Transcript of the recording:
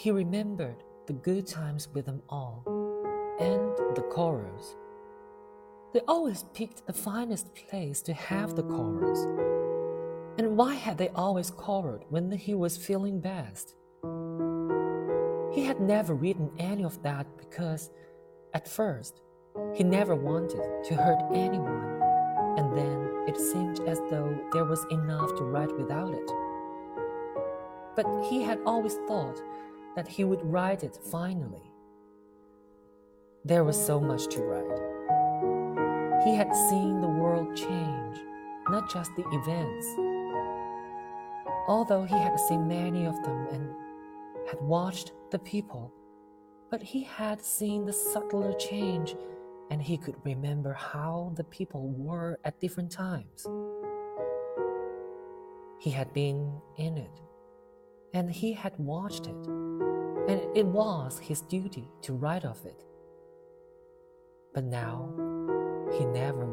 He remembered the good times with them all, and the quarrels. They always picked the finest place to have the quarrels. And why had they always quarreled when he was feeling best? He had never written any of that because, at first, he never wanted to hurt anyone, and then it seemed as though there was enough to write without it. But he had always thought that he would write it finally. There was so much to write. He had seen the world change, not just the events. Although he had seen many of them and had watched the people, but he had seen the subtler change and he could remember how the people were at different times. He had been in it, and he had watched it, and it was his duty to write of it. But now he never